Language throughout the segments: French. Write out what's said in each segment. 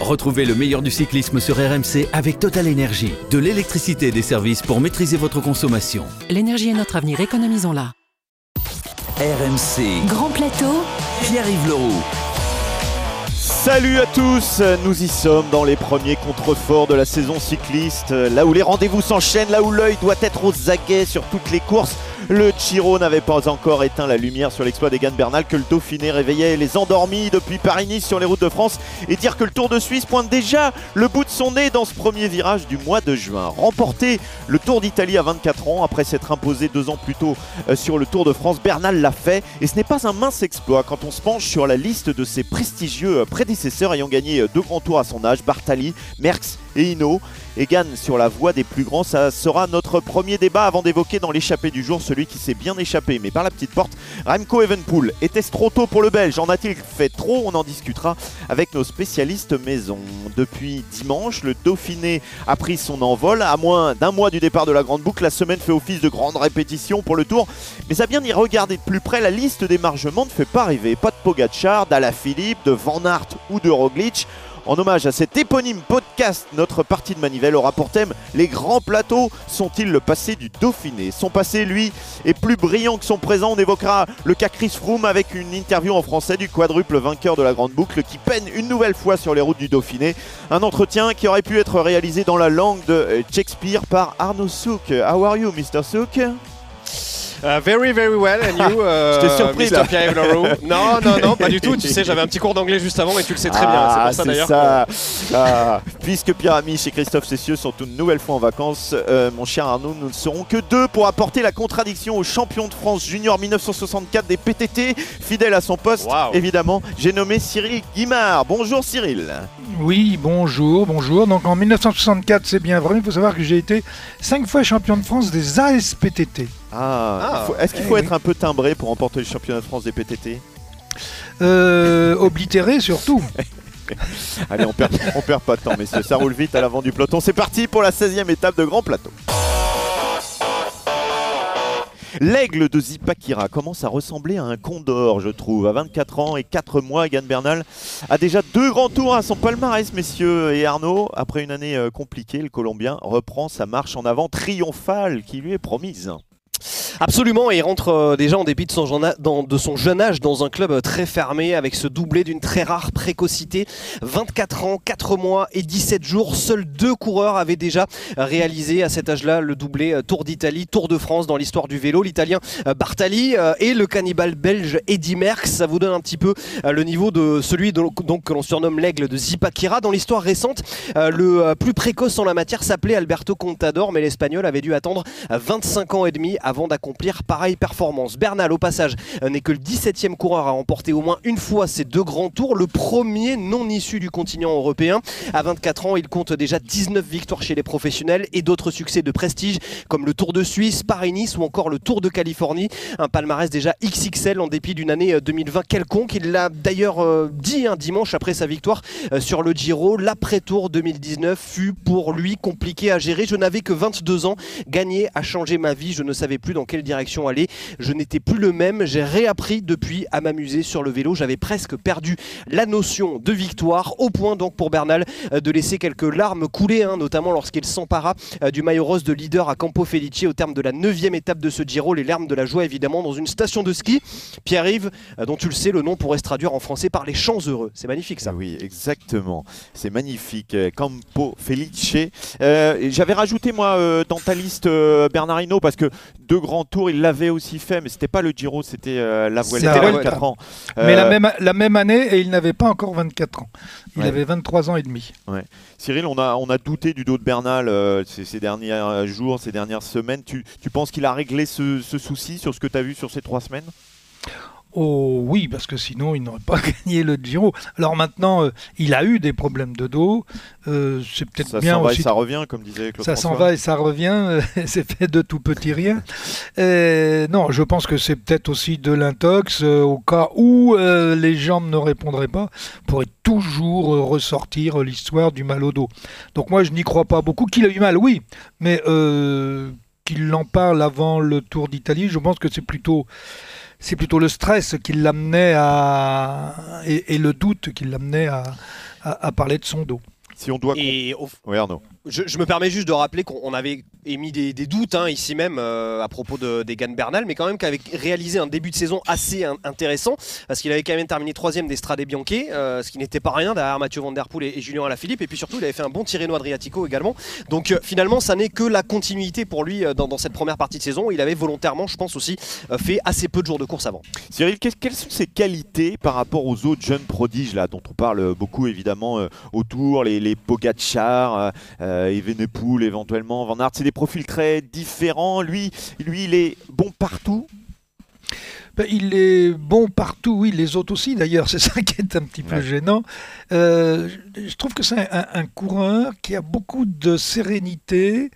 Retrouvez le meilleur du cyclisme sur RMC avec Total Énergie. De l'électricité et des services pour maîtriser votre consommation. L'énergie est notre avenir, économisons-la. RMC. Grand plateau. Pierre-Yves Leroux. Salut à tous, nous y sommes dans les premiers contreforts de la saison cycliste, là où les rendez-vous s'enchaînent, là où l'œil doit être aux aguets sur toutes les courses. Le Chiro n'avait pas encore éteint la lumière sur l'exploit d'Egan Bernal que le Dauphiné réveillait les endormis depuis Paris-Nice sur les routes de France et dire que le Tour de Suisse pointe déjà le bout de son nez dans ce premier virage du mois de juin. Remporter le Tour d'Italie à 24 ans après s'être imposé deux ans plus tôt euh, sur le Tour de France, Bernal l'a fait et ce n'est pas un mince exploit quand on se penche sur la liste de ses prestigieux prédécesseurs ayant gagné deux grands tours à son âge, Bartali, Merckx et Hino. Egan sur la voie des plus grands, ça sera notre premier débat avant d'évoquer dans l'échappée du jour celui qui s'est bien échappé, mais par la petite porte, Remco Evenpool. Était-ce trop tôt pour le Belge? En a-t-il fait trop? On en discutera avec nos spécialistes maison. Depuis dimanche, le Dauphiné a pris son envol. À moins d'un mois du départ de la Grande Boucle, la semaine fait office de grande répétition pour le Tour. Mais à bien y regarder de plus près, la liste des margements ne fait pas rêver. Pas de Pogacar, Philippe, de Van Aert ou de Roglic. En hommage à cet éponyme notre partie de manivelle aura pour thème Les grands plateaux sont-ils le passé du Dauphiné? Son passé, lui, est plus brillant que son présent. On évoquera le cas Chris Froome avec une interview en français du quadruple vainqueur de la Grande Boucle qui peine une nouvelle fois sur les routes du Dauphiné. Un entretien qui aurait pu être réalisé dans la langue de Shakespeare par Arnaud Souk. How are you, Mr. Souk? Uh, very, very well. And you, uh, Je t'ai surpris là. Pierre non, non, non, pas du tout. Tu sais, j'avais un petit cours d'anglais juste avant et tu le sais très bien. C'est Ah, pour ça c'est d'ailleurs. ça. Ah, puisque Pierre Amiche et Christophe Cessieux sont une nouvelle fois en vacances, euh, mon cher Arnaud, nous ne serons que deux pour apporter la contradiction au champion de France junior 1964 des PTT, fidèle à son poste, Wow. évidemment. J'ai nommé Cyril Guimard. Bonjour Cyril. Oui, bonjour, bonjour. Donc en 1964, c'est bien vrai, il faut savoir que j'ai été cinq fois champion de France des ASPTT. Ah, Ah. Est-ce qu'il Eh faut oui. être un peu timbré pour remporter le championnat de France des PTT Euh, oblitéré surtout. Allez, on perd, on perd pas de temps, messieurs. Ça roule vite à l'avant du peloton. C'est parti pour la 16e étape de Grand Plateau. L'aigle de Zipakira commence à ressembler à un condor, je trouve. À 24 ans et 4 mois, Egan Bernal a déjà deux grands tours à son palmarès, messieurs. Et Arnaud, après une année euh, compliquée, le Colombien reprend sa marche en avant triomphale qui lui est promise. Absolument, et il rentre euh, déjà en dépit de son, jeune âge dans un club euh, très fermé avec ce doublé d'une très rare précocité. 24 ans, 4 mois et 17 jours, seuls deux coureurs avaient déjà réalisé à cet âge-là le doublé euh, Tour d'Italie, Tour de France dans l'histoire du vélo. L'italien Bartali et le cannibale belge Eddy Merckx. Ça vous donne un petit peu le niveau de celui que l'on surnomme l'aigle de Zipakira. Dans l'histoire récente, le plus précoce en la matière s'appelait Alberto Contador, mais l'Espagnol avait dû attendre euh, 25 ans et demi avant d'accomplir pareille performance. Bernal, au passage, euh, n'est que le 17e coureur à remporter au moins une fois ces deux grands tours, le premier non issu du continent européen. À 24 ans, il compte déjà 19 victoires chez les professionnels et d'autres succès de prestige comme le Tour de Suisse, Paris-Nice ou encore le Tour de Californie. Un palmarès déjà XXL en dépit d'une année euh, 2020 quelconque. Il l'a d'ailleurs euh, dit un dimanche après sa victoire euh, sur le Giro. L'après-tour 2019 fut pour lui compliqué à gérer. Je n'avais que 22 ans. Gagner a changé ma vie. Je ne savais plus dans quelle direction aller. Je n'étais plus le même. J'ai réappris depuis à m'amuser sur le vélo. J'avais presque perdu la notion de victoire. Au point donc pour Bernal euh, de laisser quelques larmes couler, hein, notamment lorsqu'il s'empara euh, du maillot rose de leader à Campo Felice au terme de la neuvième étape de ce Giro. Les larmes de la joie évidemment dans une station de ski. Pierre-Yves, euh, dont tu le sais, le nom pourrait se traduire en français par les champs heureux. C'est magnifique ça. Oui, exactement. C'est magnifique. Campo Felice. J'avais rajouté, moi, dans ta liste Bernardino, parce que deux grands tours, il l'avait aussi fait, mais c'était pas le Giro, c'était euh, la Vuelta la 24 ans. Mais Euh, la même, la même année, et il n'avait pas encore 24 ans. Il Ouais. avait 23 ans et demi. Cyril, on a, on a douté du dos de Bernal euh, ces, ces derniers euh, jours, ces dernières semaines. Tu, tu penses qu'il a réglé ce, ce souci sur ce que tu as vu sur ces trois semaines? Oh oui, parce que sinon il n'aurait pas gagné le Giro. Alors maintenant, euh, il a eu des problèmes de dos. Euh, c'est peut-être Ça bien s'en va et ça revient, comme disait Claude Ça s'en va et ça revient, euh, c'est fait de tout petit rien. Non, je pense que c'est peut-être aussi de l'intox, euh, au cas où les jambes ne répondraient pas, pourrait toujours ressortir l'histoire du mal au dos. Donc moi, je n'y crois pas beaucoup. Qu'il a eu mal, oui, mais qu'il en parle avant le Tour d'Italie, je pense que c'est plutôt c'est plutôt le stress qui l'amenait à et, et le doute qui l'amenait à, à, à parler de son dos. Si on doit. Et au- Oui, Arnaud. Je, me permets juste de rappeler qu'on avait émis des, des doutes hein, ici même euh, à propos de, d'Egan Bernal, mais quand même qu'avec réalisé un début de saison assez in- intéressant, parce qu'il avait quand même terminé troisième des Strade Bianche, euh, ce qui n'était pas rien derrière Mathieu Van Der Poel et, Julien Alaphilippe, et puis surtout il avait fait un bon Tirreno Adriatico également. Donc euh, finalement, ça n'est que la continuité pour lui dans, cette première partie de saison. Il avait volontairement, je pense aussi, fait assez peu de jours de course avant. Cyril, quelles sont ses qualités par rapport aux autres jeunes prodiges là, dont on parle beaucoup évidemment autour, les, les euh, Evenepoel éventuellement, Van Aert, c'est des profils très différents. Lui, lui, il est bon partout. Ben, il est bon partout, oui, les autres aussi d'ailleurs, c'est ça qui est un petit peu Ouais. gênant. Euh, je je trouve que c'est un, un coureur qui a beaucoup de sérénité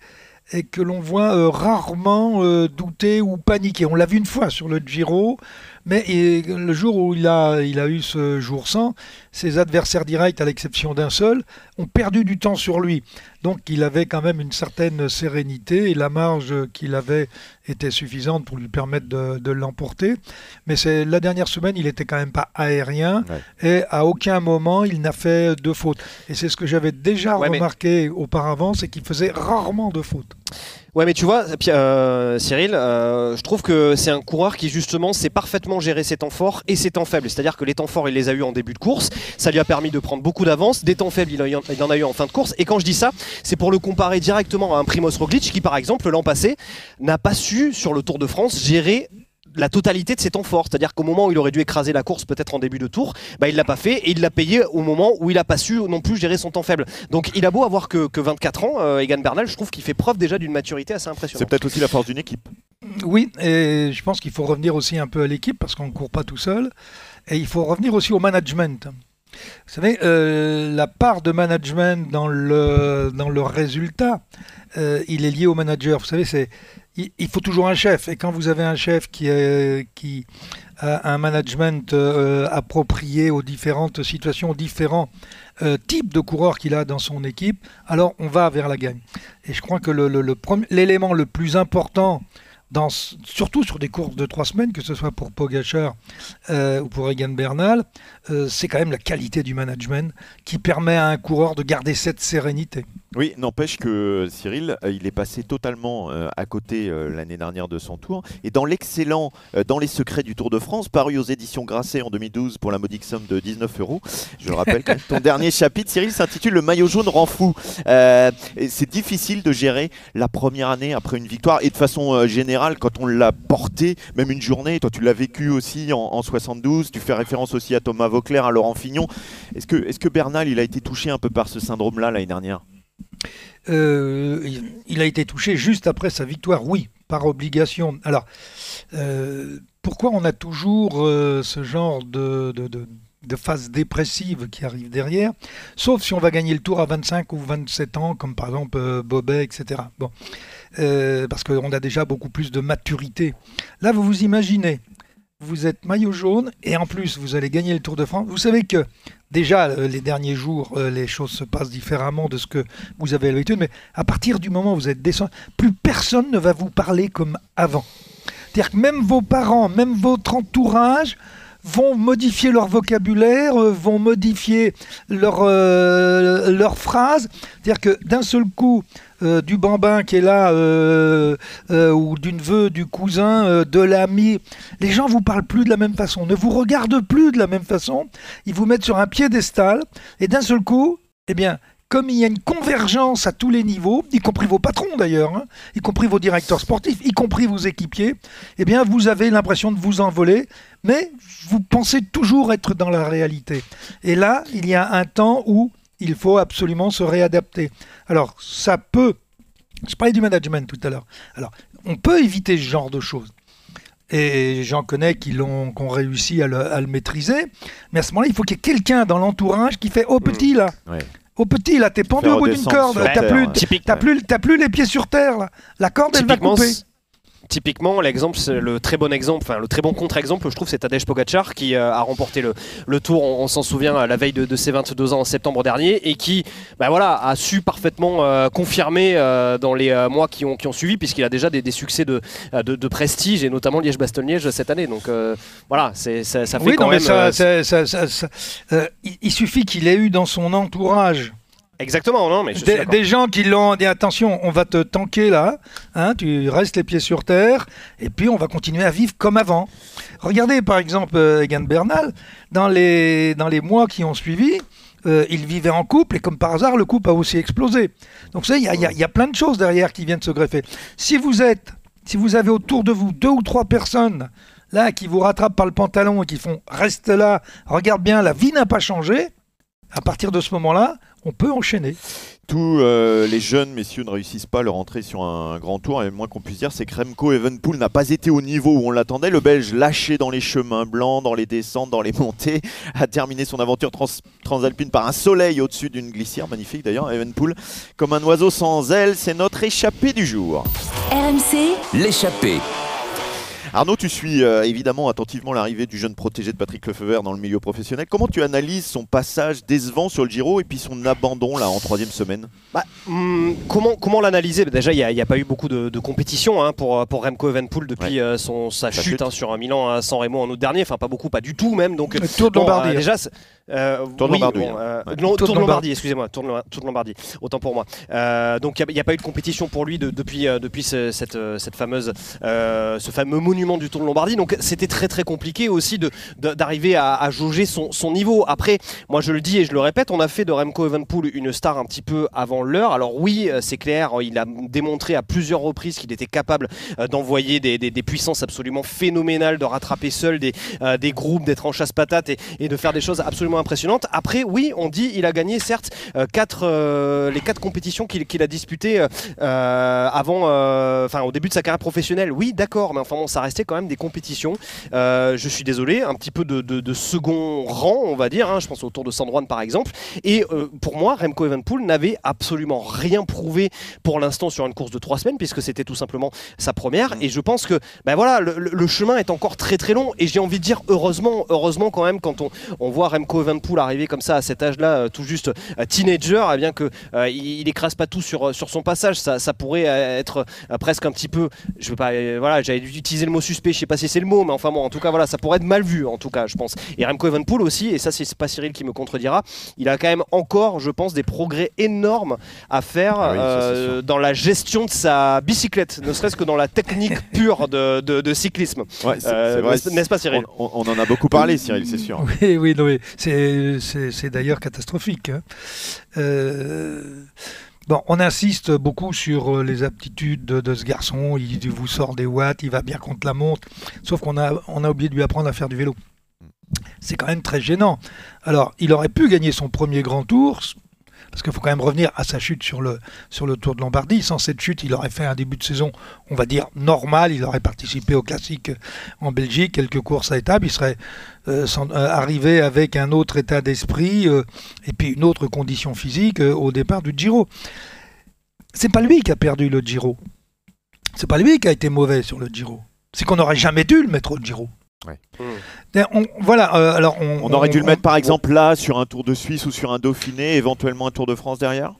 et que l'on voit euh, rarement euh, douter ou paniquer. On l'a vu une fois sur le Giro, mais le jour où il a, il a eu ce jour sans, ses adversaires directs, à l'exception d'un seul, ont perdu du temps sur lui. Donc il avait quand même une certaine sérénité et la marge qu'il avait était suffisante pour lui permettre de, de l'emporter. Mais c'est la dernière semaine, il était quand même pas aérien et à aucun moment il n'a fait de faute. Et c'est ce que j'avais déjà Ouais, mais- remarqué auparavant, c'est qu'il faisait rarement de faute. Ouais, mais tu vois, euh, Cyril, euh, je trouve que c'est un coureur qui justement sait parfaitement gérer ses temps forts et ses temps faibles. C'est-à-dire que les temps forts, il les a eu en début de course. Ça lui a permis de prendre beaucoup d'avance. Des temps faibles, il en a eu en fin de course. Et quand je dis ça, c'est pour le comparer directement à un Primoz Roglic qui, par exemple, l'an passé, n'a pas su sur le Tour de France gérer la totalité de ses temps forts. C'est-à-dire qu'au moment où il aurait dû écraser la course, peut-être en début de tour, bah, il l'a pas fait et il l'a payé au moment où il a pas su non plus gérer son temps faible. Donc il a beau avoir que, que 24 ans, euh, Egan Bernal, je trouve qu'il fait preuve déjà d'une maturité assez C'est impressionnante. peut-être aussi la force d'une équipe. Oui, et je pense qu'il faut revenir aussi un peu à l'équipe parce qu'on ne court pas tout seul. Et il faut revenir aussi au management. Vous savez, euh, la part de management dans le, dans le résultat, euh, il est lié au manager. Vous savez, c'est, il, faut toujours un chef. Et quand vous avez un chef qui, est, qui a un management euh, approprié aux différentes situations, aux différents euh, types de coureurs qu'il a dans son équipe, alors on va vers la gagne. Et je crois que le- le- le l'élément le plus important dans, surtout sur des courses de trois semaines, que ce soit pour Pogachar euh, ou pour Egan Bernal, euh, c'est quand même la qualité du management qui permet à un coureur de garder cette sérénité. Oui, n'empêche que Cyril, euh, il est passé totalement à côté l'année dernière de son tour. Et dans l'excellent Dans les secrets du Tour de France, paru aux éditions Grasset en 2012 pour la modique somme de 19 euros, je le rappelle, même, ton dernier chapitre, Cyril, s'intitule Le maillot jaune rend fou. Euh, c'est difficile de gérer la première année après une victoire. Et de façon euh, quand on l'a porté, même une journée, toi tu l'as vécu aussi en, en 72, tu fais référence aussi à Thomas Vauclair, à Laurent Fignon. Est-ce que, est que Bernal, il a été touché un peu par ce syndrome-là l'année dernière? Euh, il- a été touché juste après sa victoire, oui, par obligation. Alors, euh, pourquoi on a toujours euh, ce genre de- de phase dépressive qui arrive derrière, sauf si on va gagner le tour à 25 ou 27 ans, comme par exemple euh, Bobet, etc. Bon, Euh, parce qu'on a déjà beaucoup plus de maturité. Là, vous vous imaginez, vous êtes maillot jaune et en plus vous allez gagner le Tour de France. Vous savez que déjà euh, les derniers jours, les choses se passent différemment de ce que vous avez l'habitude, mais à partir du moment où vous êtes descendu, plus personne ne va vous parler comme avant. C'est-à-dire que même vos parents, même votre entourage vont modifier leur vocabulaire, euh, vont modifier leur, euh, leurs phrases. C'est-à-dire que d'un seul coup, euh, du bambin qui est là, euh, ou d'une veuve, du cousin, de l'ami, les gens vous parlent plus de la même façon, ne vous regardent plus de la même façon, ils vous mettent sur un piédestal, et d'un seul coup, eh bien, comme il y a une convergence à tous les niveaux, y compris vos patrons d'ailleurs, hein, y compris vos directeurs sportifs, y compris vos équipiers, eh bien, vous avez l'impression de vous envoler, mais vous pensez toujours être dans la réalité. Et là, il y a un temps où il faut absolument se réadapter. Alors, ça peut. Je parlais du management tout à l'heure. Alors, on peut éviter ce genre de choses. Et j'en connais qui l'ont, ont réussi à le, à le maîtriser. Mais à ce moment-là, il faut qu'il y ait quelqu'un dans l'entourage qui fait Oh petit là. Ouais. Oh petit là, t'es pendu au bout d'une corde. T'as plus, plus, les pieds sur terre là. La corde, elle va couper. Typiquement, l'exemple, le très bon exemple, enfin le très bon contre-exemple, je trouve, c'est Tadej Pogacar qui euh, a remporté le, le Tour. On, on s'en souvient à la veille de, de, ses 22 ans en septembre dernier et qui, bah voilà, a su parfaitement euh, confirmer euh, dans les mois qui ont, qui ont suivi, puisqu'il a déjà des, des succès de, de, de, prestige et notamment Liège-Bastogne-Liège cette année. Donc voilà, c'est ça, ça, fait oui, quand non, même. mais ça, il suffit qu'il ait eu dans son entourage Exactement, non, mais je des, des gens qui l'ont dit attention, on va te tanker là, hein, tu restes les pieds sur terre, et puis on va continuer à vivre comme avant. Regardez par exemple euh, Egan Bernal, dans les, dans les mois qui ont suivi, euh, il vivait en couple, et comme par hasard, le couple a aussi explosé. Donc ça, il y, y y a plein de choses derrière qui viennent se greffer. Si vous êtes, si vous avez autour de vous deux ou trois personnes là qui vous rattrapent par le pantalon et qui font reste là, regarde bien, la vie n'a pas changé. À partir de ce moment-là, on peut enchaîner. Tous euh, les jeunes messieurs ne réussissent pas leur entrée sur un grand tour et le moins qu'on puisse dire c'est que Remco Evenpool n'a pas été au niveau où on l'attendait. Le Belge lâché dans les chemins blancs, dans les descentes, dans les montées, a terminé son aventure trans- transalpine par un soleil au-dessus d'une glissière magnifique d'ailleurs. Evenpool comme un oiseau sans ailes, c'est notre échappée du jour. RMC, L'échappée. Arnaud, tu suis euh, évidemment attentivement l'arrivée du jeune protégé de Patrick Lefebvre dans le milieu professionnel. Comment tu analyses son passage décevant sur le Giro et puis son abandon là en troisième semaine? Bah, hum, comment comment l'analyser? Bah, Déjà, il n'y a, pas eu beaucoup de, de compétition hein, pour, pour Remco Evenpool depuis euh, son, sa, Sa chute, chute. hein, sur un Milan à San Remo en août dernier. Enfin, pas beaucoup, pas du tout même. Donc, Le Tour de bon, Lombardie. euh, déjà, euh, Tour de oui, Lombardie, bon, hein. euh, Ouais. non, Lombardie. Excusez-moi, Tour de, Lombardie, autant pour moi. Euh, donc il n'y a, pas eu de compétition pour lui de- depuis, euh, depuis ce- cette, euh, cette fameuse, euh, ce fameux monument du Tour de Lombardie. Donc c'était très très compliqué aussi de- de- d'arriver à, à jauger son, son niveau. Après, moi je le dis et je le répète, on a fait de Remco Evenpool une star un petit peu avant l'heure. Alors oui, c'est clair, il a démontré à plusieurs reprises qu'il était capable d'envoyer des, des- des puissances absolument phénoménales, de rattraper seul des, euh, des groupes, d'être en chasse-patate et, et de faire des choses absolument impressionnantes. Après, oui, on dit il a gagné certes euh, quatre, euh, les quatre compétitions qu'il a disputées euh, avant, enfin au début de sa carrière professionnelle. Oui, d'accord, mais enfin bon, ça restait quand même des compétitions. Je suis désolé, un petit peu de, de- de second rang, on va dire. hein, je pense au Tour de San Juan par exemple. Et pour moi, Remco Evenpool n'avait absolument rien prouvé pour l'instant sur une course de trois semaines, puisque c'était tout simplement sa première. Et je pense que, ben voilà, le chemin est encore très très long. Et j'ai envie de dire heureusement, heureusement quand même quand on, on voit Remco Evenpool arriver comme ça à cet âge-là, euh, tout juste euh, teenager, eh bien que euh, il, il écrase pas tout sur, sur son passage. Ça, ça pourrait euh, être euh, presque un petit peu, je veux pas, euh, voilà, j'allais utiliser le mot suspect, je sais pas si c'est le mot, mais enfin bon, en tout cas voilà, ça pourrait être mal vu en tout cas, je pense. Et Remco Evenpool aussi, et ça c'est pas Cyril qui me contredira, il a quand même encore, je pense, des progrès énormes à faire Ah oui, euh, dans la gestion de sa bicyclette, ne serait-ce que dans la technique pure de, de- de cyclisme. Ouais, c'est Euh, c'est vrai. n'est-ce- pas, Cyril? on, en a beaucoup parlé, Cyril, c'est sûr. Oui, oui, non, mais c'est, d'ailleurs catastrophique. hein. Euh, on insiste beaucoup sur euh, les aptitudes de, ce garçon. Il, il vous sort des watts, il va bien contre la montre. Sauf qu'on a, on a oublié de lui apprendre à faire du vélo. C'est quand même très gênant. Alors, il aurait pu gagner son premier grand tour. Parce qu'il faut quand même revenir à sa chute sur le, Tour de Lombardie. Sans cette chute, il aurait fait un début de saison, on va dire, normal. Il aurait participé au classique en Belgique, quelques courses à étapes. Il serait euh, euh, arrivé avec un autre état d'esprit euh, et puis une autre condition physique au départ du Giro. C'est pas lui qui a perdu le Giro. C'est pas lui qui a été mauvais sur le Giro. C'est qu'on n'aurait jamais dû le mettre au Giro. Ouais. D'ailleurs, on- voilà, euh, alors on, On aurait dû le mettre par exemple là sur un Tour de Suisse ou sur un Dauphiné, éventuellement un Tour de France derrière.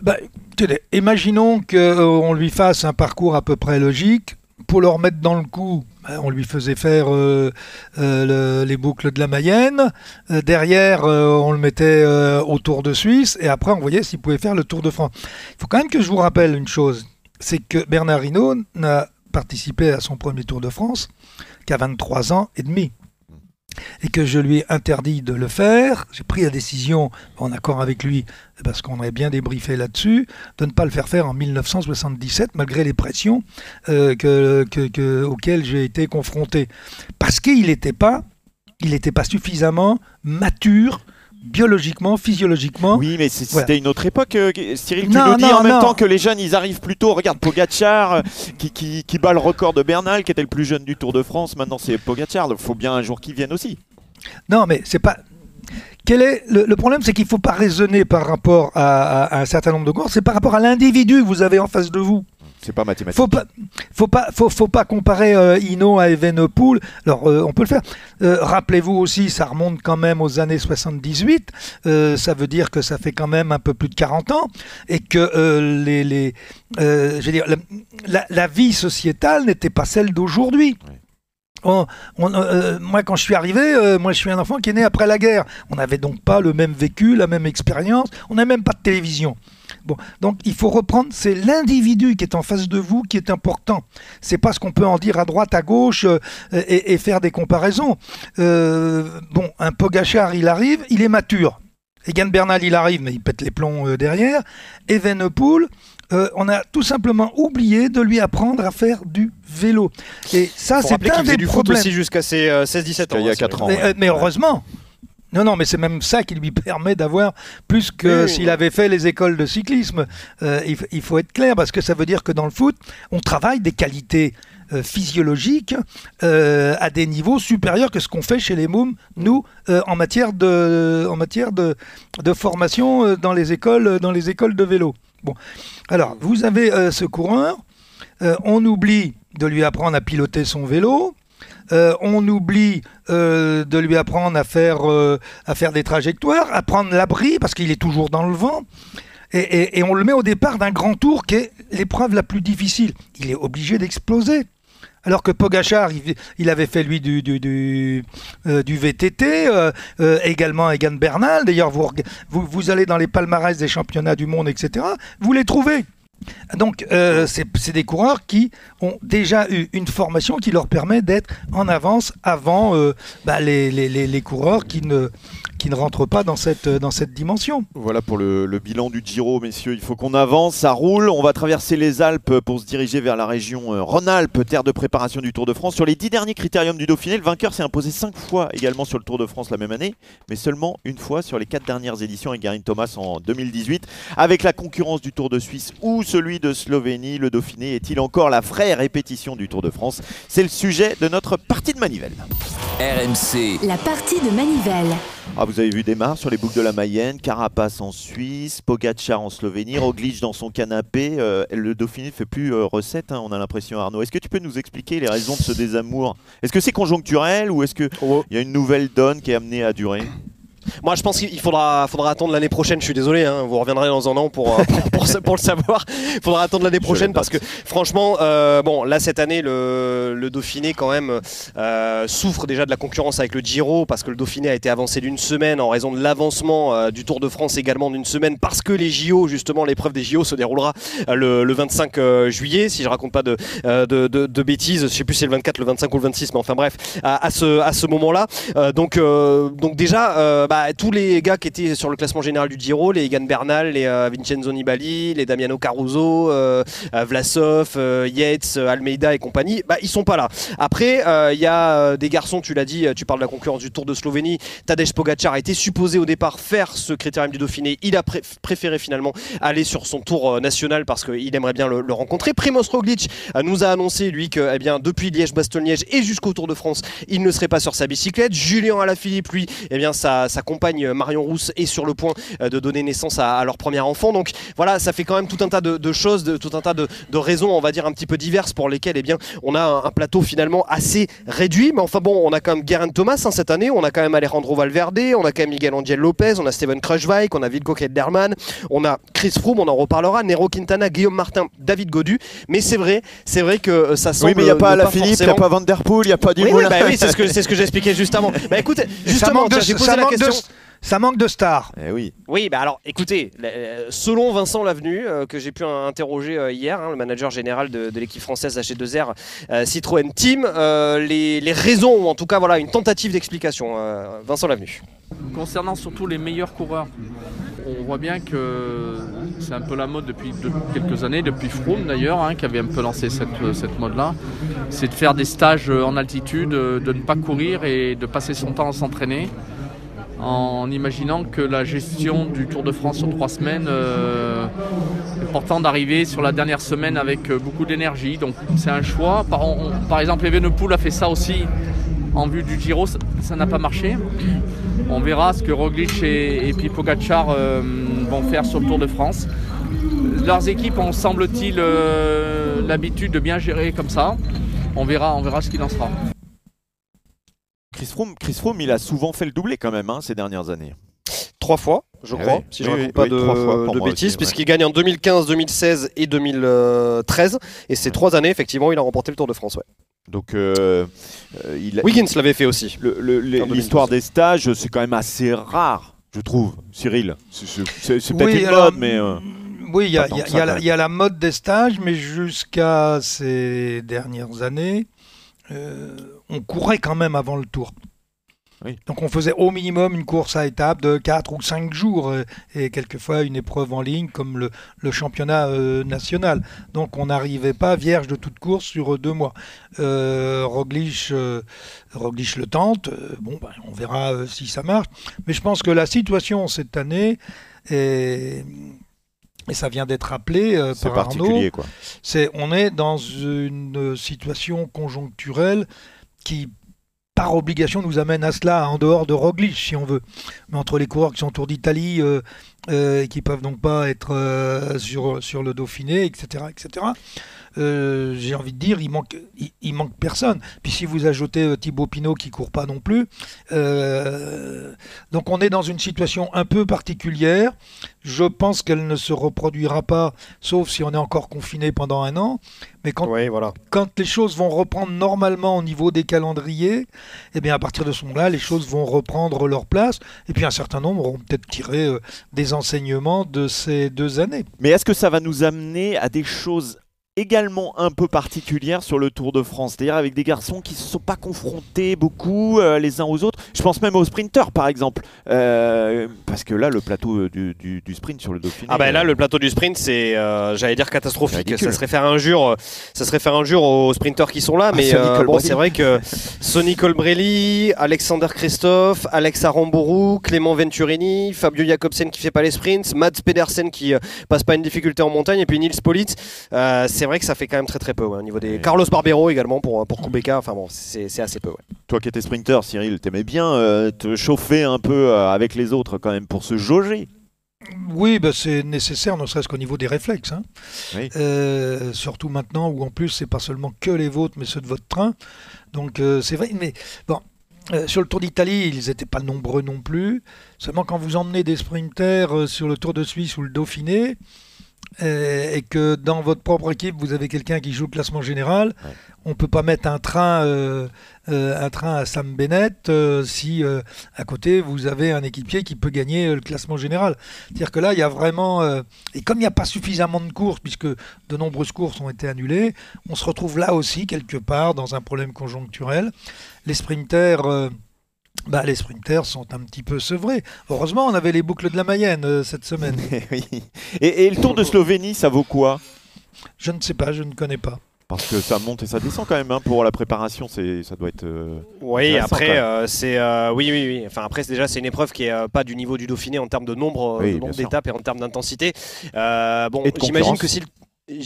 Bah, tenez, imaginons qu'on lui fasse un parcours à peu près logique. Pour le remettre dans le coup, bah, on lui faisait faire euh, euh, le- les boucles de la Mayenne. Euh, derrière, euh, on le mettait euh, au Tour de Suisse. Et après, on voyait s'il pouvait faire le Tour de France. Il faut quand même que je vous rappelle une chose. C'est que Bernard Hinault n'a participé à son premier Tour de France qu'à 23 ans et demi. Et que je lui ai interdit de le faire. J'ai pris la décision, en accord avec lui, parce qu'on avait bien débriefé là-dessus, de ne pas le faire faire en 1977, malgré les pressions euh, que, que- que- auxquelles j'ai été confronté. Parce qu'il n'était pas, il pas suffisamment mature biologiquement, physiologiquement. Oui, mais Voilà. c'était une autre époque. euh, Cyril, tu Non, dis non, en même non. temps que les jeunes, ils arrivent plus tôt. Regarde Pogacar, euh, qui, qui, qui bat le record de Bernal, qui était le plus jeune du Tour de France. Maintenant, c'est Pogacar. Il faut bien un jour qu'il vienne aussi. Non, mais c'est pas. Quel est le, le problème, c'est qu'il ne faut pas raisonner par rapport à, à- à un certain nombre de courses, c'est par rapport à l'individu que vous avez en face de vous. C'est pas mathématique. Faut pas, faut pas, faut, faut pas comparer euh, Hino à Evenepoel. Alors, euh, on peut le faire. Euh, Rappelez-vous aussi, ça remonte quand même aux années 78. Euh, ça veut dire que ça fait quand même un peu plus de 40 ans et que les, les je veux dire, la, la- la vie sociétale n'était pas celle d'aujourd'hui. On- on- euh, moi, quand je suis arrivé, euh, moi, je suis un enfant qui est né après la guerre. On n'avait donc pas le même vécu, la même expérience. On n'a même pas de télévision. Bon, donc il faut reprendre, c'est l'individu qui est en face de vous qui est important. C'est pas ce qu'on peut en dire à droite, à gauche euh, et, et faire des comparaisons. Euh, bon, un Pogachar, il arrive, il est mature. Egan Bernal, il arrive, mais il pète les plombs euh, derrière. Evenepoel, euh, on a tout simplement oublié de lui apprendre à faire du vélo. Et ça, c'est un des du foot problèmes. aussi jusqu'à ses euh, 16-17 ans. Il y a hein, c'est 4 ans. Mais, ouais. euh, mais heureusement. Non, non, mais c'est même ça qui lui permet d'avoir plus que Oui, s'il oui. avait fait les écoles de cyclisme. Euh, il, faut être clair, parce que ça veut dire que dans le foot, on travaille des qualités euh, physiologiques euh, à des niveaux supérieurs que ce qu'on fait chez les mômes, nous, en matière de, en matière de, de formation dans, les écoles, dans les écoles de vélo. Bon. Alors, vous avez ce coureur, on oublie de lui apprendre à piloter son vélo. Euh, on oublie euh, de lui apprendre à faire, euh, à faire des trajectoires, à prendre l'abri parce qu'il est toujours dans le vent. Et, on le met au départ d'un grand tour qui est l'épreuve la plus difficile. Il est obligé d'exploser. Alors que Pogachar, il, avait fait lui du, VTT, également Egan Bernal. D'ailleurs, vous allez dans les palmarès des championnats du monde, etc. Vous les trouvez. Donc, euh, c'est des coureurs qui ont déjà eu une formation qui leur permet d'être en avance avant euh, bah, les coureurs qui ne, qui ne rentrent pas dans cette, dans cette dimension. Voilà pour le, le bilan du Giro, messieurs. Il faut qu'on avance, ça roule. On va traverser les Alpes pour se diriger vers la région euh, Rhône-Alpes, terre de préparation du Tour de France. Sur les dix derniers critériums du Dauphiné, le vainqueur s'est imposé cinq fois également sur le Tour de France la même année, mais seulement une fois sur les quatre dernières éditions avec Garin Thomas en 2018. Avec la concurrence du Tour de Suisse ou celui de Slovénie, le Dauphiné est-il encore la vraie répétition du Tour de France? C'est le sujet de notre partie de manivelle. RMC, La partie de Manivelle. Ah, vous avez vu Desmar sur les boucles de la Mayenne, Carapace en Suisse, Pogacar en Slovénie, Roglic dans son canapé. Euh, le Dauphiné ne fait plus euh, recette, hein, on a l'impression, Arnaud. Est-ce que tu peux nous expliquer les raisons de ce désamour? Est-ce que c'est conjoncturel ou est-ce qu'il y a une nouvelle donne qui est amenée à durer? Moi, je pense qu'il faudra, faudra attendre l'année prochaine. Je suis désolé, hein, vous reviendrez dans un an pour, euh, pour, pour, sa- pour le savoir. Il faudra attendre l'année prochaine parce que, franchement, euh, bon, là cette année, le, le Dauphiné quand même euh, souffre déjà de la concurrence avec le Giro parce que le Dauphiné a été avancé d'une semaine en raison de l'avancement euh, du Tour de France également d'une semaine parce que les JO, justement, l'épreuve des JO se déroulera le, le 25 euh, juillet. Si je raconte pas de, de, de- de bêtises, je sais plus si c'est le 24, le 25 ou le 26, mais enfin bref, à, à ce, à ce moment-là. Donc, donc déjà, euh, bah, tous les gars qui étaient sur le classement général du Giro, les Egan Bernal, les euh, Vincenzo Nibali, les Damiano Caruso, euh, euh, Vlasov, Yates, Almeida et compagnie, bah, ils sont pas là. Après, il y a des garçons, tu l'as dit, tu parles de la concurrence du Tour de Slovénie. Tadej Pogacar était supposé au départ faire ce critérium du Dauphiné. Il a pré- préféré finalement aller sur son tour national parce qu'il aimerait bien le, rencontrer. Primoz Roglic nous a annoncé, lui, que eh bien, depuis Liège-Bastogne-Liège et jusqu'au Tour de France, il ne serait pas sur sa bicyclette. Julien Alaphilippe, lui, eh bien, sa, sa compagne euh, Marion Rousse est sur le point euh, de donner naissance à, à leur premier enfant. Donc voilà, ça fait quand même tout un tas de, de choses, de, tout un tas de, de raisons, on va dire, un petit peu diverses pour lesquelles eh bien, on a un, un plateau finalement assez réduit. Mais enfin bon, on a quand même Geraint Thomas hein, cette année, on a quand même Alejandro Valverde, on a quand même Miguel Angel Lopez, on a Steven Kruijswijk, on a Wilco Kelderman, on a Chris Froome, on en reparlera, Nero Quintana, Guillaume Martin, David Godu. Mais c'est vrai, c'est vrai que euh, ça semble. Oui, mais il n'y a pas la Philippe, il n'y a pas Van Der Poel, il n'y a pas du oui, oui, bah oui, c'est ce que, ce que j'expliquais juste avant. Bah écoute, justement, j'ai posé la manque de- ça manque de stars. Eh oui. Oui, bah alors écoutez, euh, selon Vincent Lavenu, euh, que j'ai pu interroger euh, hier, hein, le manager général de, de l'équipe française H2R euh, Citroën Team, euh, les, les raisons, ou en tout cas voilà, une tentative d'explication. euh, Vincent Lavenu. Concernant surtout les meilleurs coureurs, on voit bien que c'est un peu la mode depuis, de- quelques années, depuis Froome d'ailleurs, hein, qui avait un peu lancé cette, cette mode-là, c'est de faire des stages en altitude, de ne pas courir et de passer son temps à s'entraîner, en imaginant que la gestion du Tour de France sur trois semaines euh, est important d'arriver sur la dernière semaine avec euh, beaucoup d'énergie. Donc c'est un choix. Par, exemple, Evenepoel a fait ça aussi en vue du Giro, ça- n'a pas marché. On verra ce que Roglic et, et puis euh, vont faire sur le Tour de France. Leurs équipes ont, semble-t-il, l'habitude de bien gérer comme ça. On verra, on verra ce qu'il en sera. Chris Froome, Chris Froome, il a souvent fait le doublé quand même hein, ces dernières années. Trois fois, je Eh crois, oui. si je ne oui, raconte pas oui, trois fois de, bêtises, puisqu'il gagne en 2015, 2016 et 2013. Et ces trois années, effectivement, il a remporté le Tour de France. Ouais. Donc euh, euh, il a- Wiggins l'avait fait aussi. le- le- le- En 2012. l'histoire des stages, c'est quand même assez rare, je trouve, Cyril. C'est- peut-être une alors, mode, mais euh, Oui, il y, a- y y la- même. il y a la mode des stages, mais jusqu'à ces dernières années, on courait quand même avant le tour. Oui. Donc on faisait au minimum une course à étapes de 4 ou 5 jours euh, et quelquefois une épreuve en ligne comme le, le championnat euh, national. Donc on n'arrivait pas vierge de toute course sur euh, deux mois. Euh, Roglic, euh, Roglic le tente, euh, bon, ben, on verra euh, si ça marche. Mais je pense que la situation cette année est... Et ça vient d'être rappelé euh, c'est par Arnaud. particulier, quoi. c'est on est dans une situation conjoncturelle qui par obligation nous amène à cela en dehors de Roglic si on veut. Mais entre les coureurs qui sont autour d'Italie euh, euh, et qui peuvent donc pas être euh, sur, sur le Dauphiné etc etc euh, j'ai envie de dire il manque il, il manque personne puis si vous ajoutez euh, Thibaut Pinot qui court pas non plus euh, donc on est dans une situation un peu particulière je pense qu'elle ne se reproduira pas sauf si on est encore confiné pendant un an mais quand Oui, voilà. quand les choses vont reprendre normalement au niveau des calendriers, eh bien à partir de ce moment-là, les choses vont reprendre leur place. Et puis un certain nombre auront peut-être tiré euh, des enseignements de ces deux années. Mais est-ce que ça va nous amener à des choses également un peu particulières sur le Tour de France C'est-à-dire avec des garçons qui ne se sont pas confrontés beaucoup euh, les uns aux autres. Je pense même aux sprinteurs, par exemple. Euh, parce que là, le plateau euh, du, du- du sprint sur le Dauphiné... Ah bah là euh, le plateau du sprint c'est j'allais dire catastrophique ça serait faire injure ça serait faire injure aux sprinteurs qui sont là Ah, mais bon c'est vrai que Sonny Colbrelli Alexander Christophe Alex Aramburu Clément Venturini Fabio Jacobsen qui fait pas les sprints Mats Pedersen qui passe pas une difficulté en montagne et puis Nils Politz c'est vrai que ça fait quand même très très peu ouais, au niveau des Ouais. Carlos Barbero également pour pour Kubeka enfin bon c'est assez peu ouais. Toi qui étais sprinter, Cyril, t'aimais bien euh, te chauffer un peu euh, avec les autres quand même pour se jauger? Oui, bah, c'est nécessaire, ne serait-ce qu'au niveau des réflexes. hein. Oui. Euh, surtout maintenant où en plus c'est pas seulement que les vôtres, mais ceux de votre train. Donc euh, c'est vrai, mais bon. euh, sur le Tour d'Italie, ils n'étaient pas nombreux non plus. Seulement quand vous emmenez des sprinters euh, sur le Tour de Suisse ou le Dauphiné, euh, et que dans votre propre équipe vous avez quelqu'un qui joue le classement général, Ouais. on peut pas mettre un train, euh, euh, un train à Sam Bennett euh, si euh, à côté vous avez un équipier qui peut gagner euh, le classement général. C'est-à-dire que là, il y a vraiment euh, et comme il n'y a pas suffisamment de courses puisque de nombreuses courses ont été annulées, on se retrouve là aussi quelque part dans un problème conjoncturel. Les sprinters. Bah, les sprinters sont un petit peu sevrés. Heureusement, on avait les boucles de la Mayenne euh, cette semaine. Oui. et, et le Tour de Slovénie, ça vaut quoi? Je ne sais pas, je ne connais pas. Parce que ça monte et ça descend quand même hein, pour la préparation, c'est ça doit être. euh, Oui, après, euh, c'est euh, oui, oui, oui. Enfin, après, c'est déjà c'est une épreuve qui est euh, pas du niveau du Dauphiné en termes de nombre, Oui, nombre d'étapes et en termes d'intensité. Euh, bon, j'imagine que si le-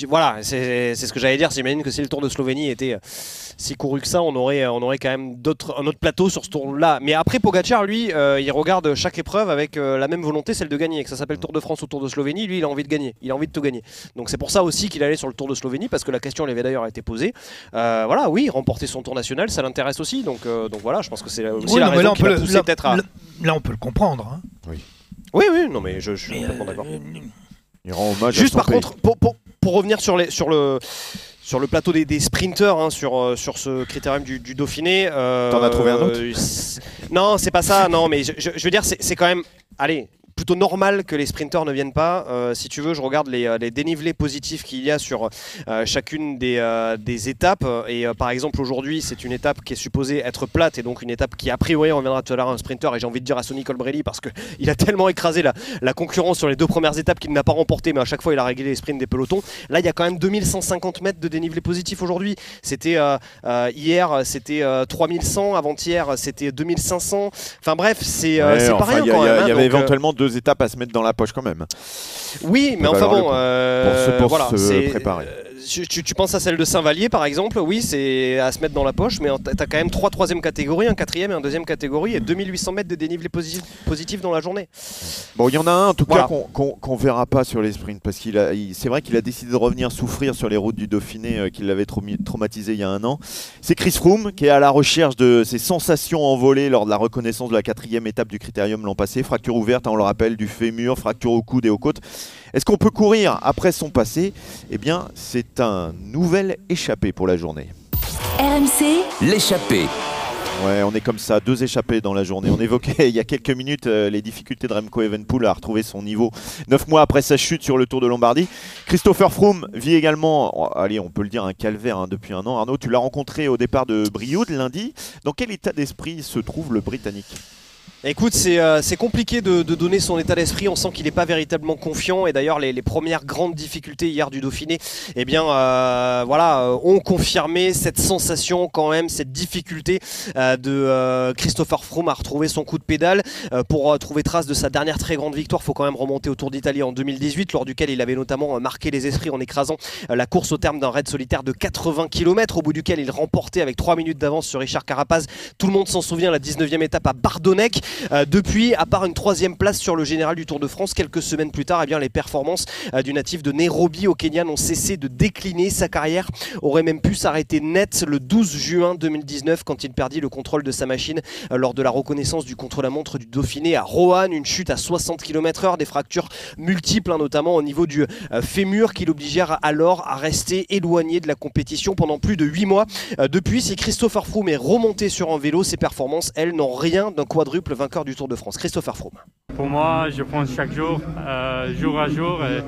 voilà, c'est c'est ce que j'allais dire. J'imagine que si le Tour de Slovénie était euh, si couru que ça, on aurait, on aurait quand même d'autres, un autre plateau sur ce tour-là. Mais après, Pogacar, lui, euh, il regarde chaque épreuve avec euh, la même volonté, celle de gagner. Que ça s'appelle Tour de France ou Tour de Slovénie, lui, il a envie de gagner. Il a envie de tout gagner. Donc c'est pour ça aussi qu'il allait sur le Tour de Slovénie, parce que la question lui avait d'ailleurs été posée. Euh, voilà, oui, remporter son Tour national, ça l'intéresse aussi. Donc, euh, donc voilà, je pense que c'est aussi Oui, la non, raison qui va pousser peut-être à. là- on peut le comprendre. hein. Oui, oui, non, mais je, je suis complètement d'accord. euh, il rend hommage à Juste son par pays. contre, pour, pour, pour revenir sur, les, sur, le, sur le plateau des, des sprinteurs, hein, sur, euh, sur ce critérium du, du Dauphiné. euh, T'en as trouvé un autre euh, Non, c'est pas ça, non, mais je, je- je veux dire, c'est quand même. Allez. Plutôt normal que les sprinteurs ne viennent pas. Euh, si tu veux, je regarde les, euh, les dénivelés positifs qu'il y a sur euh, chacune des, euh, des étapes. Et par exemple, aujourd'hui, c'est une étape qui est supposée être plate et donc une étape qui, a priori, on reviendra tout à l'heure à un sprinter. Et j'ai envie de dire à Sonny Colbrelli parce qu'il a tellement écrasé la, la concurrence sur les deux premières étapes qu'il n'a pas remporté, mais à chaque fois il a réglé les sprints des pelotons. Là, il y a quand même 2150 mètres de dénivelé positif aujourd'hui. C'était hier, c'était euh, 3100, avant-hier, c'était 2500. Enfin bref, c'est Ouais, enfin, pas rien il y, y il y hein, avait éventuellement deux étapes à se mettre dans la poche quand même. oui, mais enfin bon, euh, Pour se- pour voilà, se c'est- préparer. Tu, tu- tu penses à celle de Saint-Vallier par exemple, oui, c'est à se mettre dans la poche, mais tu as quand même trois troisième catégories, un quatrième et un deuxième catégorie, et 2800 mètres de dénivelé positif, positif dans la journée. Bon, il y en a un en tout Voilà. cas qu'on qu'on- qu'on verra pas sur les sprints parce qu'il c'est vrai qu'il a décidé de revenir souffrir sur les routes du Dauphiné euh, qui l'avait traumatisé il y a un an. C'est Chris Froome qui est à la recherche de ses sensations envolées lors de la reconnaissance de la quatrième étape du Critérium l'an passé. Fracture ouverte, hein, on le rappelle, du fémur, fracture au coude et aux côtes. Est-ce qu'on peut courir après son passé? Eh bien, c'est un nouvel échappé pour la journée. RMC, l'échappée. Ouais, on est comme ça, deux échappés dans la journée. On évoquait il y a quelques minutes euh, les difficultés de Remco Evenpool à retrouver son niveau neuf mois après sa chute sur le Tour de Lombardie. Christopher Froome vit également, oh, allez, on peut le dire, un calvaire hein, depuis un an. Arnaud, tu l'as rencontré au départ de Brioude lundi. Dans quel état d'esprit se trouve le Britannique? Écoute, c'est euh, compliqué de, de donner son état d'esprit. On sent qu'il n'est pas véritablement confiant. Et d'ailleurs, les, les premières grandes difficultés hier du Dauphiné, eh bien, euh, voilà, euh, ont confirmé cette sensation quand même, cette difficulté euh, de euh, Christopher Froome à retrouver son coup de pédale. Euh, pour trouver trace de sa dernière très grande victoire, il faut quand même remonter au Tour d'Italie en 2018, lors duquel il avait notamment marqué les esprits en écrasant la course au terme d'un raid solitaire de 80 km, au bout duquel il remportait avec 3 minutes d'avance sur Richard Carapaz. Tout le monde s'en souvient, la 19e étape à Bardonnec. Euh, depuis, à part une troisième place sur le général du Tour de France, quelques semaines plus tard, eh bien, les performances euh, du natif de Nairobi au Kenya n'ont cessé de décliner. Sa carrière aurait même pu s'arrêter net le 12 juin 2019 quand il perdit le contrôle de sa machine euh, lors de la reconnaissance du contre-la-montre du Dauphiné à Roanne. Une chute à 60 km/h, des fractures multiples, hein, notamment au niveau du fémur, qui l'obligèrent alors à rester éloigné de la compétition pendant plus de 8 mois. Depuis, si Christopher Froome est remonté sur un vélo, ses performances, elles, n'ont rien d'un quadruple du Tour de France. Christopher Froome. Pour moi, je pense chaque jour, euh, jour à jour, et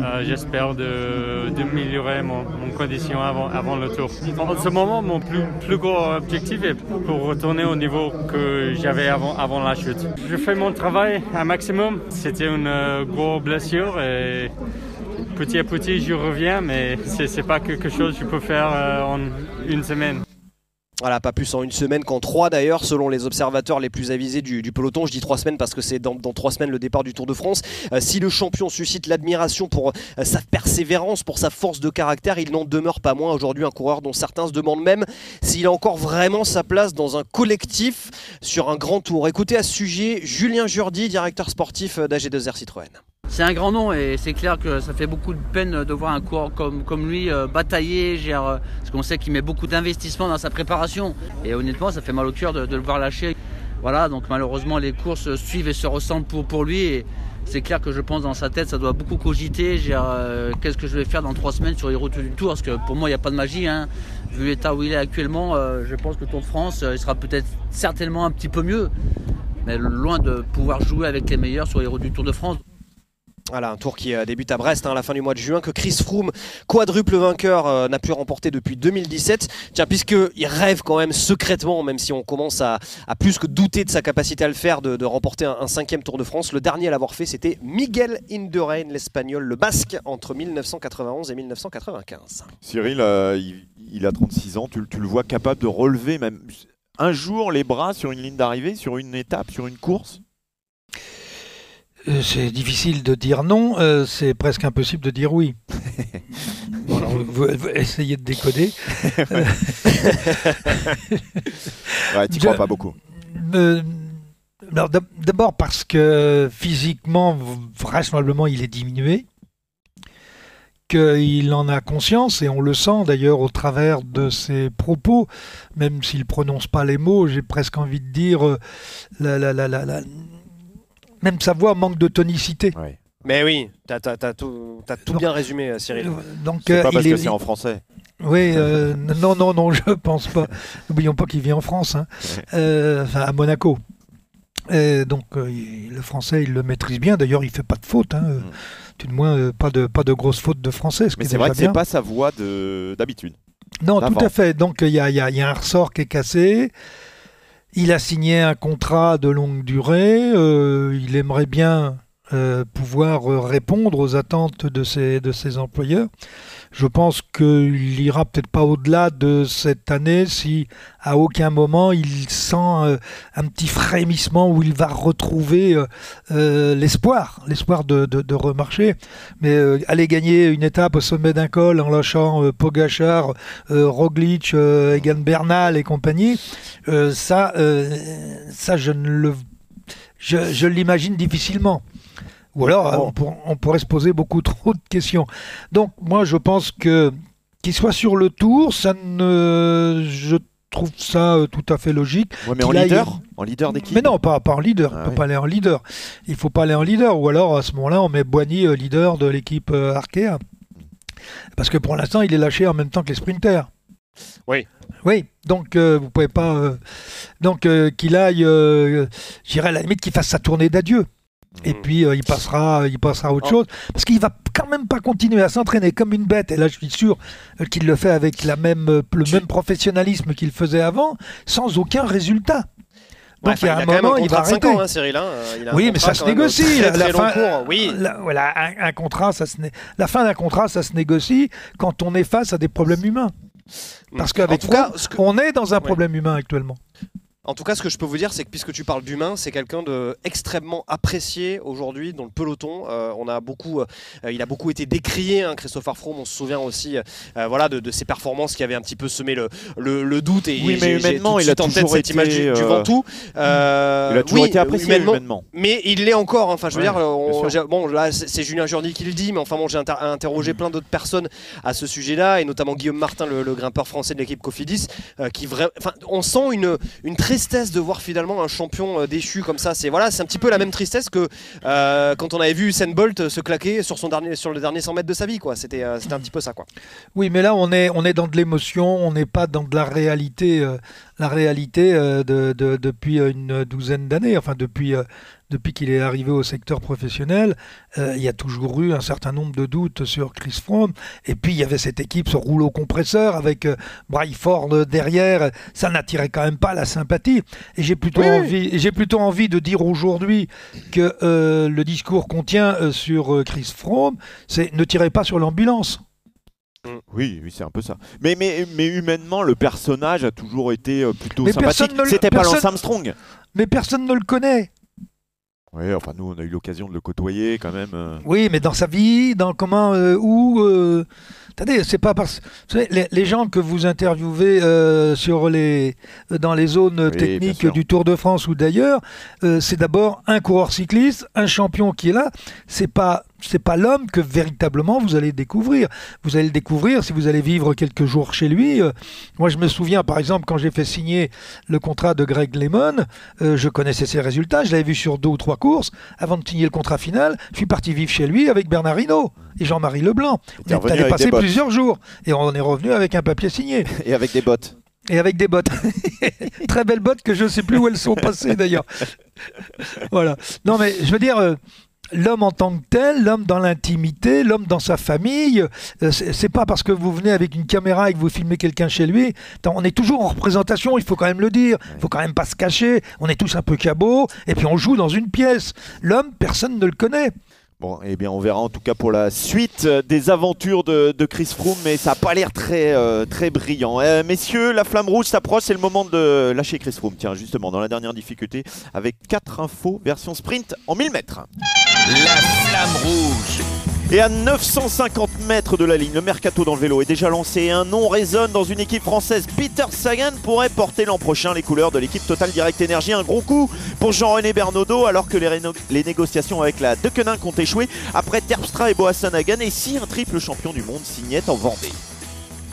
euh, j'espère de- d'améliorer mon, mon condition avant, le tour. En ce moment, mon plus, gros objectif est pour retourner au niveau que j'avais avant, avant la chute. Je fais mon travail un maximum. C'était une euh, grosse blessure et petit à petit, je reviens, mais c'est pas quelque chose que je peux faire en une semaine. Voilà, pas plus en une semaine qu'en trois d'ailleurs, selon les observateurs les plus avisés du, peloton. Je dis trois semaines parce que c'est dans, trois semaines le départ du Tour de France. Euh, si le champion suscite l'admiration pour euh, sa persévérance, pour sa force de caractère, il n'en demeure pas moins aujourd'hui un coureur dont certains se demandent même s'il a encore vraiment sa place dans un collectif sur un grand tour. Écoutez à ce sujet Julien Jurdi, directeur sportif euh, d'AG2R Citroën. C'est un grand nom et c'est clair que ça fait beaucoup de peine de voir un coureur comme, lui euh, batailler, euh, parce qu'on sait qu'il met beaucoup d'investissement dans sa préparation. Et honnêtement, ça fait mal au cœur de, le voir lâcher. Voilà, donc malheureusement, les courses suivent et se ressemblent pour, lui. Et c'est clair que je pense dans sa tête, ça doit beaucoup cogiter. Euh, Qu'est-ce que je vais faire dans trois semaines sur les routes du Tour? Parce que pour moi, il n'y a pas de magie. hein. Vu l'état où il est actuellement, je pense que Tour de France, il sera peut-être certainement un petit peu mieux. Mais loin de pouvoir jouer avec les meilleurs sur les routes du Tour de France. Voilà, un tour qui euh, débute à Brest hein, à la fin du mois de juin, que Chris Froome, quadruple vainqueur, euh, n'a pu remporter depuis 2017. Tiens, puisqu'il rêve quand même secrètement, même si on commence à, plus que douter de sa capacité à le faire, de, remporter un, cinquième Tour de France. Le dernier à l'avoir fait, c'était Miguel Indurain, l'espagnol, le basque, entre 1991 et 1995. Cyril, euh, il, a 36 ans, tu, le- vois capable de relever même un jour les bras sur une ligne d'arrivée, sur une étape, sur une course? C'est difficile de dire non, euh, c'est presque impossible de dire oui. Bon, alors, vous, vous essayez de décoder. Ouais, tu crois pas beaucoup. Euh, D'abord parce que physiquement, vraisemblablement, il est diminué, qu'il en a conscience, et on le sent d'ailleurs au travers de ses propos, même s'il prononce pas les mots, j'ai presque envie de dire, euh, la- la- la- la- la- même sa voix manque de tonicité. Ouais. Mais oui, t'as as, tout, t'as tout Non. bien résumé, euh, Cyril. Donc, C'est euh, pas parce il que est- c'est en français. Oui, euh, non, non, non, je pense pas. N'oublions pas qu'il vit en France, hein. Euh, enfin à Monaco. Et donc euh, le français, il le maîtrise bien. D'ailleurs, il fait pas de faute. Hein. Mm. Tout de moins, euh, pas de pas de grosses fautes de français. Ce Mais c'est vrai déjà que c'est bien. pas sa voix de- d'habitude. Non, tout à fait. Donc il y a, il y a- il y a un ressort qui est cassé. Il a signé un contrat de longue durée. euh, il aimerait bien pouvoir répondre aux attentes de ses employeurs. Je pense qu'il ira peut-être pas au-delà de cette année si à aucun moment il sent euh, un petit frémissement où il va retrouver euh, euh, l'espoir, l'espoir de, remarcher. Mais aller gagner une étape au sommet d'un col en lâchant Pogachar, Roglic, Egan Bernal et compagnie, ça, ça je ne le, je, je l'imagine difficilement. Ou alors, on, pourrait se poser beaucoup trop de questions. Donc, moi, je pense que qu'il soit sur le tour, ça ne. Je trouve ça euh, tout à fait logique. mais en leader? En leader d'équipe Mais non, pas, pas en leader. Ah peut pas aller en leader. Il faut pas aller en leader. Ou alors, à ce moment-là, on met Boigny euh, leader de l'équipe euh, Arkea. Parce que pour l'instant, il est lâché en même temps que les sprinters. Oui. Oui, donc vous pouvez pas. donc qu'il aille, j'irais à la limite qu'il fasse sa tournée d'adieu. Et mm. puis euh, il passera, il passera à autre oh. chose, parce qu'il va quand même pas continuer à s'entraîner comme une bête. Et là, je suis sûr euh, qu'il le fait avec la même, euh, le même professionnalisme qu'il faisait avant, sans aucun résultat. Donc il y a un moment, il va arrêter. Ans, hein, Cyril, hein. oui, mais ça se négocie. la fin, oui. voilà, un, contrat, ça se la fin d'un contrat, ça se négocie quand on est face à des problèmes humains. Mm. Parce qu'avec toi, on est dans un problème humain actuellement. En tout cas, ce que je peux vous dire, c'est que puisque tu parles d'humain, c'est quelqu'un de extrêmement apprécié aujourd'hui dans le peloton. Euh, on a beaucoup, euh, il a beaucoup été décrié, hein, Christopher Froome. On se souvient aussi, euh, voilà, de, ses performances qui avaient un petit peu semé le, le, doute. Et, oui, mais humainement, il a toujours cette été, image du, Ventoux. il a toujours été apprécié humainement, Mais il l'est encore. Hein. Enfin, je veux dire, bon, là, c'est Julien Jourdi qui le dit, mais enfin, bon, j'ai interrogé plein d'autres personnes à ce sujet-là, et notamment Guillaume Martin, le, grimpeur français de l'équipe Cofidis, qui vraiment, enfin, on sent une, une très tristesse de voir finalement un champion euh, déchu comme ça. C'est voilà, c'est un petit peu la même tristesse que euh, quand on avait vu Usain Bolt se claquer sur son dernier sur le dernier 100 mètres de sa vie quoi. C'était euh, c'était un petit peu ça quoi. Oui, mais là on est on est dans de l'émotion, on n'est pas dans de la réalité la réalité de, depuis une douzaine d'années, enfin depuis depuis qu'il est arrivé au secteur professionnel, euh, il y a toujours eu un certain nombre de doutes sur Chris Froome. Et puis il y avait cette équipe, ce rouleau compresseur avec euh, Ford derrière. Ça n'attirait quand même pas la sympathie. Et j'ai plutôt, envie, plutôt envie de dire aujourd'hui que euh, le discours qu'on tient euh, sur Chris Froome, c'est ne tirez pas sur l'ambulance. Oui, oui, c'est un peu ça. Mais, mais, mais humainement, le personnage a toujours été plutôt sympathique. C'était pas Lance Armstrong. Mais personne ne le connaît. Oui, enfin nous on a eu l'occasion de le côtoyer quand même. Euh. Oui, mais dans sa vie, dans comment, euh, où. Euh, attendez, c'est pas parce. Savez, les, gens que vous interviewez sur les, dans les zones techniques du Tour de France ou d'ailleurs, c'est d'abord un coureur cycliste, un champion qui est là. C'est pas c'est pas l'homme que véritablement vous allez découvrir. Vous allez le découvrir si vous allez vivre quelques jours chez lui. Euh, moi, je me souviens, par exemple, quand j'ai fait signer le contrat de Greg Lemon, euh, je connaissais ses résultats, je l'avais vu sur deux ou trois courses. Avant de signer le contrat final, je suis parti vivre chez lui avec Bernard Hinault et Jean-Marie Leblanc. On est allé passer plusieurs jours et on est revenu avec un papier signé. Et avec des bottes. Et avec des bottes. Très belles bottes que je ne sais plus où elles sont passées d'ailleurs. voilà. Non mais je veux dire, euh, l'homme en tant que tel, l'homme dans l'intimité, l'homme dans sa famille. Euh, c'est pas parce que vous venez avec une caméra et que vous filmez quelqu'un chez lui. On est toujours en représentation, il faut quand même le dire. Il faut quand même pas se cacher. On est tous un peu cabots et puis on joue dans une pièce. L'homme, personne ne le connaît. Bon, eh bien, on verra en tout cas pour la suite des aventures de, Chris Froome, mais ça n'a pas l'air très, euh, très brillant. Euh, messieurs, la flamme rouge s'approche, c'est le moment de lâcher Chris Froome. Tiens, justement, dans la dernière difficulté, avec 4 infos version sprint en 1000 mètres. La flamme rouge et à 950 mètres de la ligne, le mercato dans le vélo est déjà lancé un nom résonne dans une équipe française. Peter Sagan pourrait porter l'an prochain les couleurs de l'équipe Total Direct Energy. Un gros coup pour Jean-René Bernaudot alors que les, négociations avec la Deceuninck ont échoué après Terpstra et Boasson Hagen et si un triple champion du monde signait en Vendée?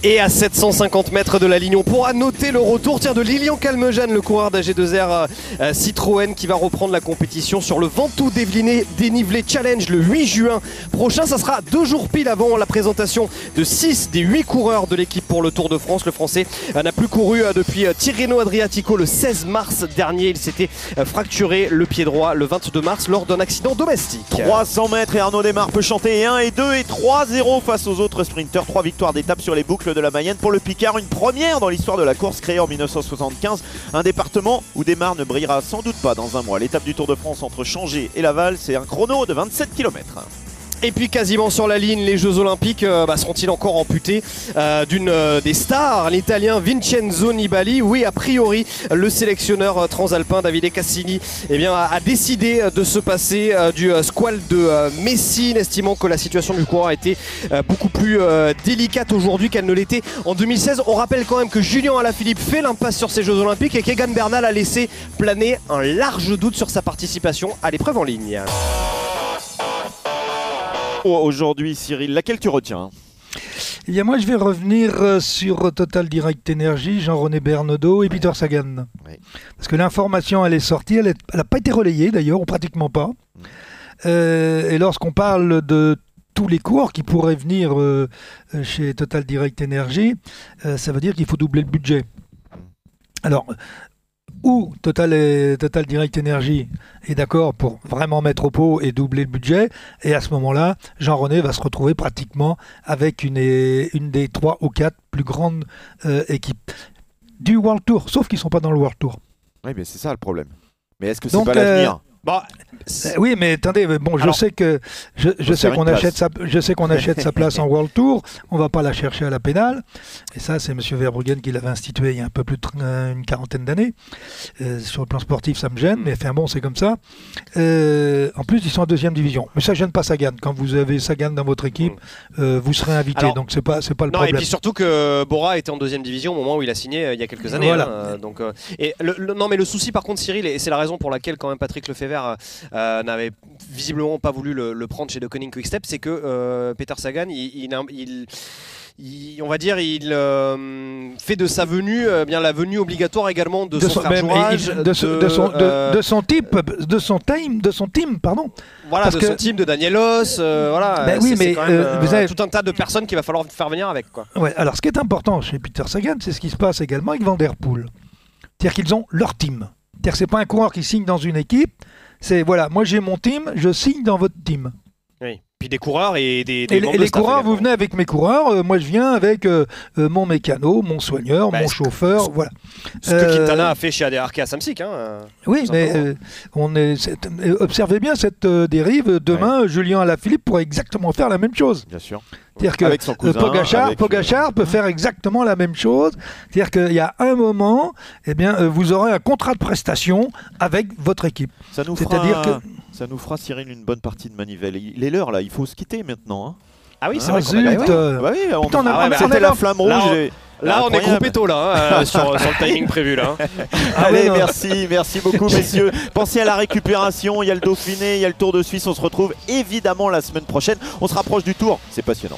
Et à 750 mètres de la ligne, on pourra noter le retour tiens, de Lilian Calmejane, le coureur d'AG2R euh, euh, Citroën qui va reprendre la compétition sur le Ventoux Dénivelé Challenge le 8 juin prochain. Ça sera deux jours pile avant la présentation de 6 des 8 coureurs de l'équipe pour le Tour de France. Le Français euh, n'a plus couru depuis Tirreno Adriatico le 16 mars dernier. Il s'était fracturé le pied droit le 22 mars lors d'un accident domestique. 300 mètres et Arnaud Desmar peut chanter 1 et 2 et 3-0 face aux autres sprinteurs. 3 victoires d'étape sur les boucles de la Mayenne pour le Picard, une première dans l'histoire de la course créée en 1975. Un département où Desmar ne brillera sans doute pas dans un mois. L'étape du Tour de France entre Changé et Laval, c'est un chrono de 27 km. Et puis quasiment sur la ligne, les Jeux Olympiques euh, bah, seront-ils encore amputés euh, d'une euh, des stars, l'Italien Vincenzo Nibali? Oui, a priori, le sélectionneur transalpin Davide Cassini eh bien, a, décidé de se passer du squal de Messine, estimant que la situation du coureur était beaucoup plus délicate aujourd'hui qu'elle ne l'était en 2016. On rappelle quand même que Julien Alaphilippe fait l'impasse sur ces Jeux Olympiques et qu'Egan Bernal a laissé planer un large doute sur sa participation à l'épreuve en ligne. Aujourd'hui, Cyril, laquelle tu retiens Eh bien, moi, je vais revenir euh, sur Total Direct Energy, Jean-René Bernaudot et Peter Sagan. Oui. Parce que l'information, elle est sortie, elle n'a pas été relayée d'ailleurs, ou pratiquement pas. Euh, et lorsqu'on parle de tous les cours qui pourraient venir euh, euh, chez Total Direct Energy, euh, ça veut dire qu'il faut doubler le budget. Alors, ou Total, et- Total Direct Energy est d'accord pour vraiment mettre au pot et doubler le budget, et à ce moment-là, Jean-René va se retrouver pratiquement avec une, une des trois ou quatre plus grandes euh, équipes du World Tour, sauf qu'ils ne sont pas dans le World Tour. Oui, mais c'est ça le problème. Mais est-ce que c'est pas l'avenir? Bah, Euh, oui, mais attendez, bon, je Alors, sais que je, je sais qu'on achète sa, je sais qu'on achète sa place en World Tour. On va pas la chercher à la pénale. Et ça, c'est Monsieur Verbruggen qui l'avait institué il y a un peu plus tr- euh, quarantaine d'années. Euh, sur le plan sportif, ça me gêne, mais enfin bon, c'est comme ça. Euh, en plus, ils sont en deuxième division. Mais ça gêne pas Sagan. Quand vous avez Sagan dans votre équipe, euh, vous serez invité. Alors, donc c'est pas c'est pas le Non, et problème. puis surtout que Bora était en deuxième division au moment où il a signé il y a quelques années. Voilà. hein, donc, et le, le- non, mais le souci par contre, Cyril, et c'est la raison pour laquelle quand même Patrick Lefebvre euh, euh, n'avait visiblement pas voulu le, le prendre chez De Koning Quickstep, c'est que euh, Peter Sagan, il, il- il- il- on va dire, il euh, fait de sa venue, euh, bien la venue obligatoire également de, son, il- de, son- de son, euh, type, de son team, de son team, pardon. voilà, parce de que- son team, de Danielos, voilà. Ben oui, mais, quand même, vous avez- tout un tas de personnes qu'il va falloir faire venir avec, quoi. Ouais, alors ce qui est important chez Peter Sagan, c'est ce qui se passe également avec Van Der Poel. C'est-à-dire qu'ils ont leur team. C'est pas un coureur qui signe dans une équipe, c'est voilà, moi j'ai mon team, je signe dans votre team. Oui. Puis des coureurs et des, des Et, les- membres et de les staff coureurs, également. vous venez avec mes coureurs, euh, moi je viens avec euh, euh, mon mécano, mon soigneur, Bah, mon ce- chauffeur, voilà. Ce que Euh, Quintana a fait chez à Samsic. Hein. Oui, mais on est, observez bien cette euh, dérive. Demain, Julien Alaphilippe pourrait exactement faire la même chose. Bien sûr. C'est-à-dire que Avec son cousin, avec, Pogacar peut faire exactement la même chose. C'est-à-dire qu'il y a un moment, eh bien, vous aurez un contrat de prestation avec votre équipe. Ça nous C'est-à-dire fera, que ça nous fera Cyril une bonne partie de manivelle. Il est l'heure là, il faut se quitter maintenant. hein. Ah oui, c'est Ah, vrai qu'on a- bah euh, Bah oui, on- Putain, on a- Ah ouais, on la là- flamme là, rouge. on- et- Là, on est coupé tôt là, hein, euh, sur, sur le timing prévu là. hein. Ah Allez, ouais, non. merci, merci beaucoup messieurs. Pensez à la récupération, il y a le Dauphiné, il y a le Tour de Suisse, on se retrouve évidemment la semaine prochaine. On se rapproche du Tour, c'est passionnant.